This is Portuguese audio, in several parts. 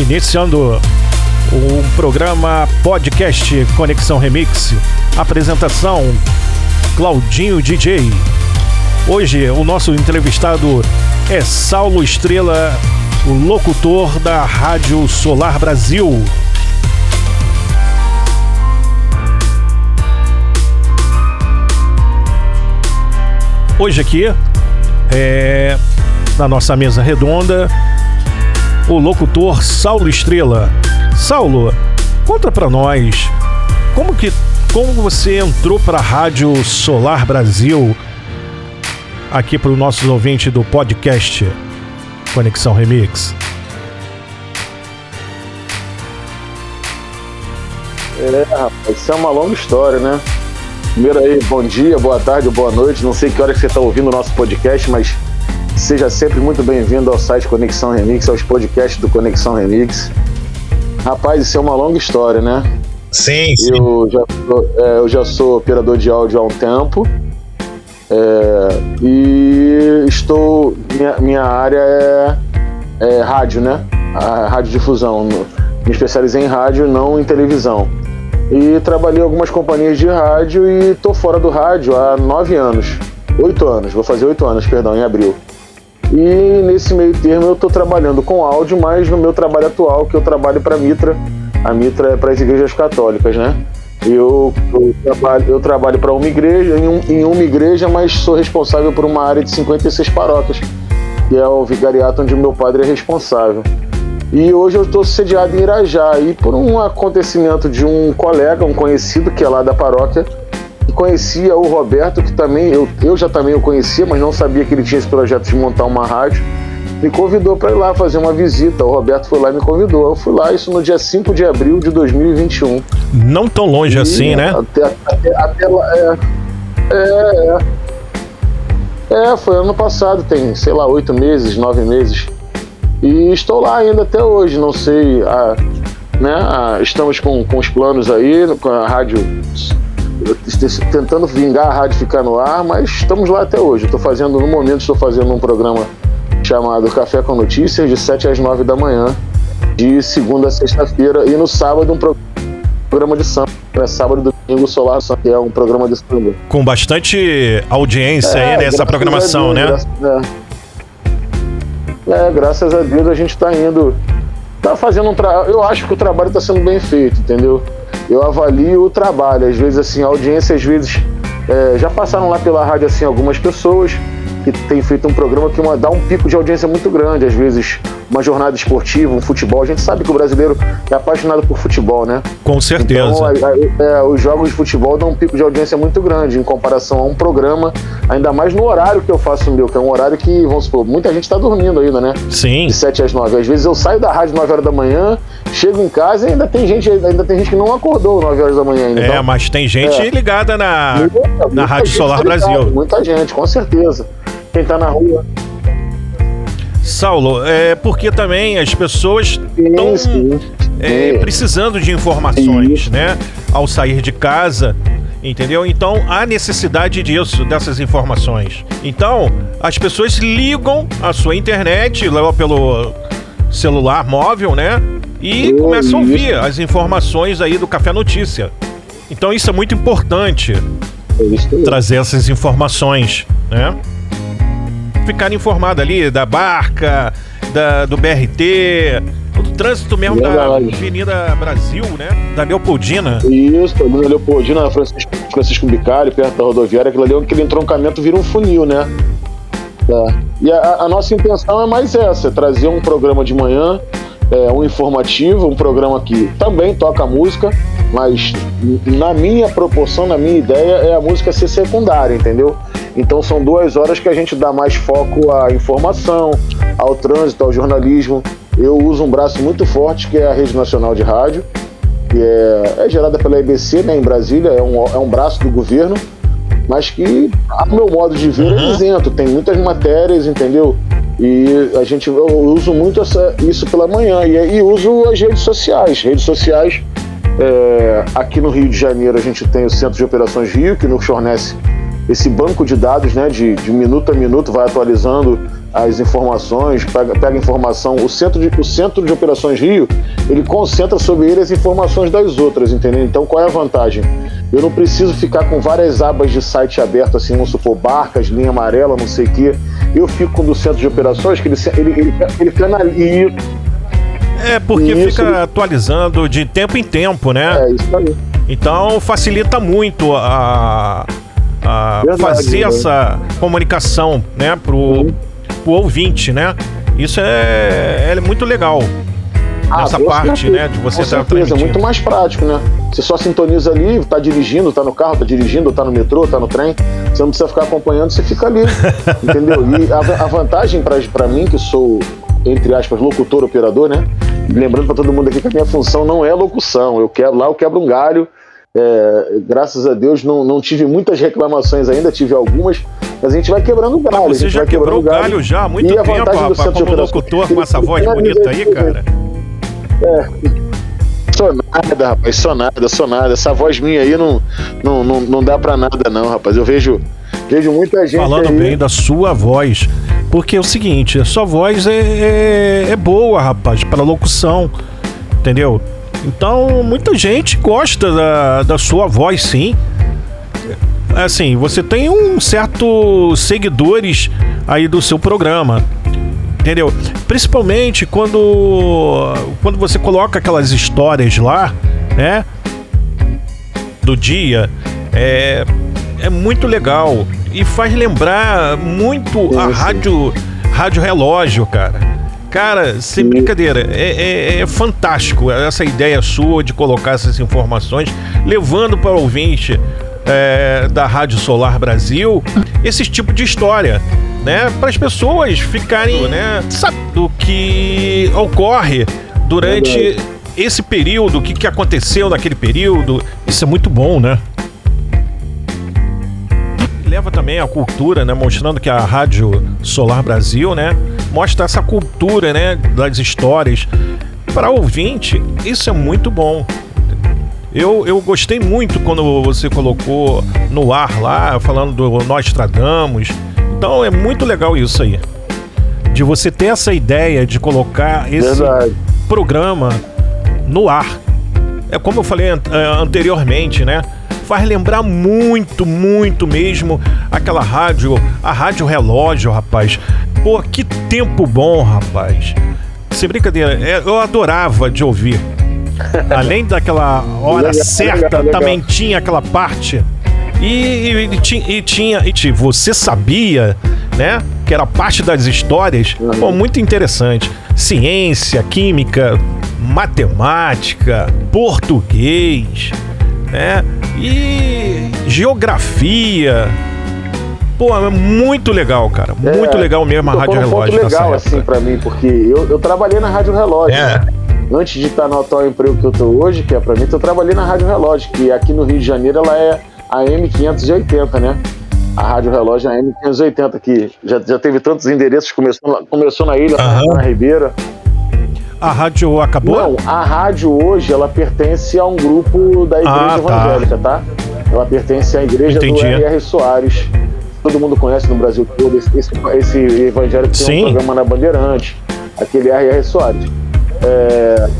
Iniciando o programa podcast Conexão Remix. Apresentação Claudinho DJ. Hoje o nosso entrevistado é Saulo Estrela, o locutor da Rádio Solar Brasil. Hoje aqui é na nossa mesa redonda o locutor Saulo Estrela. Saulo, conta para nós como que como você entrou para a Rádio Solar Brasil aqui para os nossos ouvintes do podcast Conexão Remix. É, rapaz, isso é uma longa história, né? Primeiro aí, bom dia, boa tarde, boa noite. Não sei que hora que você está ouvindo o nosso podcast, mas seja sempre muito bem-vindo ao site Conexão Remix, aos podcasts do Conexão Remix. Rapaz, isso é uma longa história, né? Sim, sim. Eu já, é, eu já sou operador de áudio há um tempo. É, e estou. Minha, minha área é, é, rádio, né? A rádio difusão. Me especializei em rádio, não em televisão. E trabalhei em algumas companhias de rádio e tô fora do rádio há nove anos. Oito anos, vou fazer oito anos, perdão, em abril. E nesse meio termo eu estou trabalhando com áudio, mas no meu trabalho atual, que eu trabalho para a Mitra, a Mitra é para as igrejas católicas, né? Eu, eu trabalho, eu trabalho para uma igreja, em, um, em, uma igreja, mas sou responsável por uma área de 56 paróquias, que é o vicariato onde meu padre é responsável. E hoje eu estou sediado em Irajá, e por um acontecimento de um colega, um conhecido que é lá da paróquia, conhecia o Roberto, que também eu, eu já também o conhecia, mas não sabia que ele tinha esse projeto de montar uma rádio me convidou para ir lá fazer uma visita. O Roberto foi lá e me convidou. Eu fui lá, isso no dia 5 de abril de 2021. Não tão longe e assim, né? Até, até, até lá, é, é, é, é. foi ano passado, tem, sei lá, oito meses, nove meses. E estou lá ainda até hoje, não sei. A, né, a, estamos com, com os planos aí, com a rádio tentando vingar a rádio ficar no ar, mas estamos lá até hoje. Estou fazendo, no momento, estou fazendo um programa chamado Café com Notícias, de 7 às 9 da manhã, de segunda a sexta-feira, e no sábado um programa de samba. É sábado e domingo Solar que é um programa de samba. Com bastante audiência é, aí nessa programação, Deus, né? é. é, graças a Deus a gente está indo. Tá fazendo um trabalho. Eu acho que o trabalho está sendo bem feito, entendeu? Eu avalio o trabalho. Às vezes, assim, a audiência, às vezes. É, já passaram lá pela rádio assim algumas pessoas que tem feito um programa que uma, dá um pico de audiência muito grande, às vezes uma jornada esportiva, um futebol. A gente sabe que o brasileiro é apaixonado por futebol, né? Com certeza. Então, a, a, é, os jogos de futebol dão um pico de audiência muito grande em comparação a um programa, ainda mais no horário que eu faço o meu, que é um horário que, vamos supor, muita gente está dormindo ainda, né? Sim. De 7 às 9. Às vezes eu saio da rádio 9 horas da manhã, chego em casa e ainda tem gente, ainda tem gente que não acordou 9 horas da manhã ainda. É, então, mas tem gente é. ligada na, muita, na Rádio Solar Brasil. Muita gente, com certeza quem está na rua. Saulo, é porque também as pessoas estão é, precisando de informações, né? Ao sair de casa, entendeu? Então há necessidade disso, dessas informações. Então as pessoas ligam a sua internet, levam pelo celular móvel, né? E começam a ouvir as informações aí do Café Notícia. Então isso é muito importante. É trazer essas informações, né? Ficar informado ali da barca, da, do BRT, do trânsito mesmo Verdade. da Avenida Brasil, né? Da Leopoldina. Isso, da Leopoldina, Francisco, Francisco Bicalho, perto da rodoviária, aquilo ali, aquele entroncamento vira um funil, né? É. E a, a, nossa intenção é mais essa, é trazer um programa de manhã, é, um informativo, um programa que também toca música, mas na minha proporção, na minha ideia, é a música ser secundária, entendeu? Então são duas horas que a gente dá mais foco à informação, ao trânsito, ao jornalismo. Eu uso um braço muito forte que é a Rede Nacional de Rádio, que é, é gerada pela EBC né, em Brasília, é um, é um braço do governo, mas que, a meu modo de ver, é uhum. isento. Tem muitas matérias, entendeu? E a gente, eu uso muito essa, isso pela manhã e, e uso as redes sociais. Redes sociais, é, aqui no Rio de Janeiro a gente tem o Centro de Operações Rio, que nos fornece esse banco de dados, né, de, de minuto a minuto, vai atualizando as informações, pega, pega informação. O centro, de, o centro de Operações Rio, ele concentra sobre ele as informações das outras, entendeu? Então qual é a vantagem? Eu não preciso ficar com várias abas de site aberto, assim, vamos supor, barcas, linha amarela, não sei o quê. Eu fico do centro de operações, que ele, ele, ele, ele canaliza. É, porque isso, fica atualizando de tempo em tempo, né? É, isso aí. Então facilita muito a, a Verdade, fazer né? essa comunicação, né, pro, uhum o ouvinte, né? Isso é, é muito legal. Ah, Essa parte, certeza. né, de você estar transmitindo. É muito mais prático, né? Você só sintoniza ali, tá dirigindo, tá no carro, tá dirigindo, tá no metrô, tá no trem. Você não precisa ficar acompanhando, você fica ali. entendeu? E a, a vantagem para mim, que sou, entre aspas, locutor, operador, né? Lembrando para todo mundo aqui que a minha função não é locução. Eu quero lá, eu quebro um galho. É, graças a Deus não, não tive muitas reclamações ainda, tive algumas, mas a gente vai quebrando o galho. você já quebrou o galho, galho já há muito tempo, rapaz, como locutor com essa voz bonita aí, cara. É. Sou nada, rapaz, sou nada, sou nada. Essa voz minha aí não, não, não, não dá pra nada, não, rapaz. Eu vejo, vejo muita gente. Falando aí... bem da sua voz. Porque é o seguinte, a sua voz é, é, é boa, rapaz, para locução. Entendeu? Então, muita gente gosta da, da sua voz, sim assim, você tem um certo seguidores aí do seu programa. Entendeu? Principalmente quando quando você coloca aquelas histórias lá, né? Do dia, é é muito legal e faz lembrar muito a rádio rádio relógio, cara. Cara, sem brincadeira, é, é, é, fantástico essa ideia sua de colocar essas informações, levando para o ouvinte é, da Rádio Solar Brasil esse tipo de história. Né, para as pessoas ficarem né, do que ocorre durante esse período, o que, que aconteceu naquele período. Isso é muito bom, né? Leva também a cultura, né, mostrando que a Rádio Solar Brasil, né, mostra essa cultura, né, das histórias para ouvinte. Isso é muito bom. Eu, eu gostei muito quando você colocou no ar lá, falando do Nós Tradamos. Então é muito legal isso aí. De você ter essa ideia de colocar esse Verdade. programa no ar. É como eu falei eh, anteriormente, né? Faz lembrar muito, muito mesmo aquela rádio, a rádio relógio, rapaz. Pô, que tempo bom, rapaz. Sem brincadeira, é, eu adorava de ouvir. Além daquela hora legal, certa, legal, legal. também tinha aquela parte. E, e, e, e tinha. E, você sabia, né? Que era parte das histórias. Uhum. Pô, muito interessante. Ciência, química, matemática, português, né? E geografia. Pô, é muito legal, cara. Muito é, legal mesmo a Rádio Relógio. Muito legal, assim, para mim, porque eu, eu trabalhei na Rádio Relógio. É. Né? antes de estar no atual emprego que eu tô hoje, que é para mim, eu trabalhei na Rádio Relógio, que aqui no Rio de Janeiro ela é a M580, né? A Rádio Relógio é a M580, que já, já teve tantos endereços, começou, começou na ilha, uhum. na Ribeira. A rádio acabou? Não, a rádio hoje ela pertence a um grupo da Igreja ah. Evangélica, tá? Ela pertence à Igreja Entendi. do R.R. Soares. Todo mundo conhece no Brasil todo esse, esse, esse evangélico que tem um programa na Bandeirante, aquele R.R. Soares. É,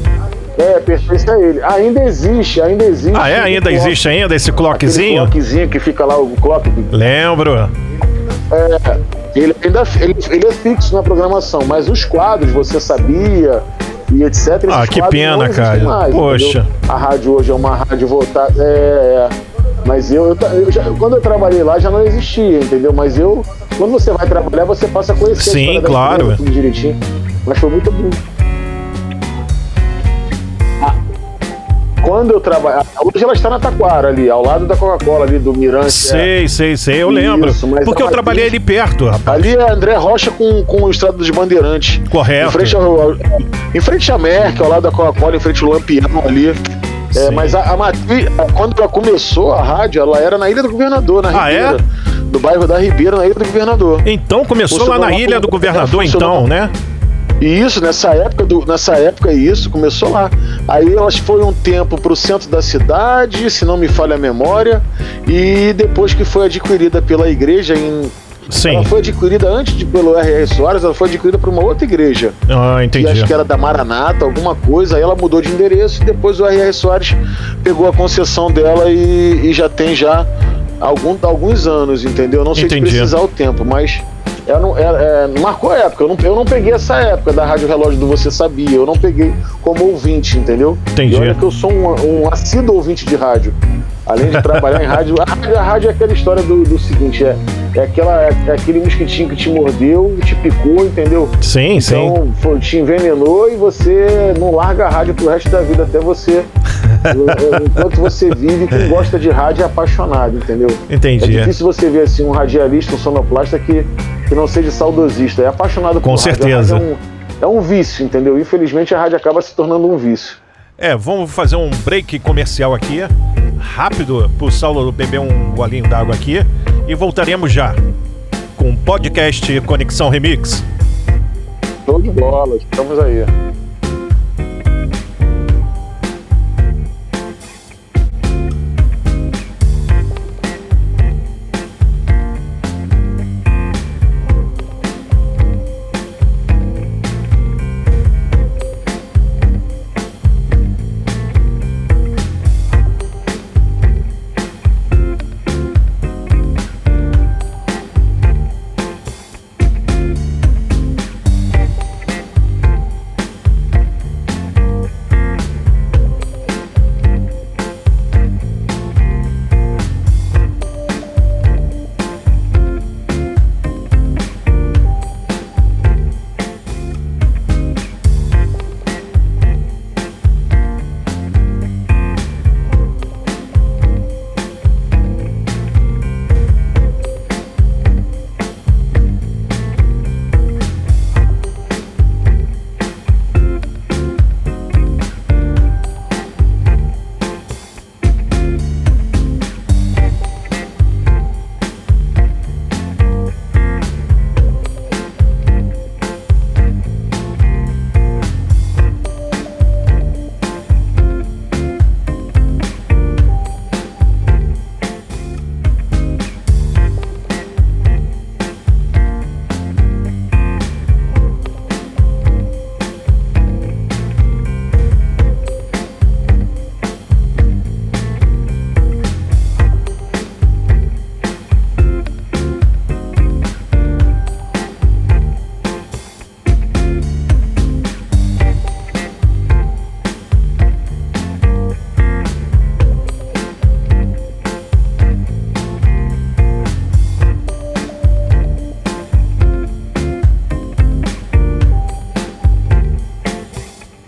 é, pertence a ele. Ainda existe, ainda existe. Ah, é? Ainda existe ainda esse clockzinho? clockzinho que fica lá, o clock. Lembro. É, ele ainda ele, ele é fixo na programação, mas os quadros, você sabia e etc. Ah, que pena, cara. Mais, Poxa. Entendeu? A rádio hoje é uma rádio voltada. É, é. Mas eu, eu, eu já, quando eu trabalhei lá já não existia, entendeu? Mas eu, quando você vai trabalhar, você passa a conhecer Sim, a claro. tudo direitinho. Mas foi muito bom. Quando eu trabalho. Hoje ela está na Taquara ali, ao lado da Coca-Cola ali, do Mirante. Sei, é. sei, sei, eu lembro. Isso, porque eu trabalhei ali perto, rapaz. Ali é André Rocha com, com o Estrada dos Bandeirantes. Correto. Em frente, ao, em frente à Merck, ao lado da Coca-Cola, em frente ao Lampião ali. É, mas a, a matriz, quando ela começou a rádio, ela era na Ilha do Governador, na ah, Ribeira. É? Do bairro da Ribeira, na Ilha do Governador. Então começou lá na Ilha do Governador, então, né? E isso, nessa época, do, nessa época, isso começou lá. Aí elas foram um tempo para o centro da cidade, se não me falha a memória, e depois que foi adquirida pela igreja em Sim. Ela foi adquirida antes de, pelo R.R. Soares, ela foi adquirida por uma outra igreja. Ah, entendi. Acho que era da Maranata, alguma coisa. Aí ela mudou de endereço e depois o R.R. Soares pegou a concessão dela e, e já tem já algum, alguns anos, entendeu? Não sei Entendi. se precisar o tempo, mas é, não- é- é, marcou a época. Eu não, eu não peguei essa época da Rádio Relógio do Você Sabia. Eu não peguei como ouvinte, entendeu? Entendi. E olha que eu sou um, um assíduo ouvinte de rádio. Além de trabalhar em rádio, a rádio, a rádio é aquela história do, do seguinte: é, é, aquela, é, é aquele mosquitinho que te mordeu, te picou, entendeu? Sim, sim. Então, foi- te envenenou e você não larga a rádio pro resto da vida, até você. enquanto você vive, quem gosta de rádio é apaixonado, entendeu? É Entendi. difícil você ver assim um radialista, um sonoplasta que, que não seja saudosista, é apaixonado Com por. A certeza. rádio É um, é um vício, entendeu? Infelizmente a rádio acaba se tornando um vício. É, vamos fazer um break comercial aqui, rápido, pro Saulo beber um golinho d'água aqui, e voltaremos já com o podcast Conexão Remix. Show de bola, estamos aí.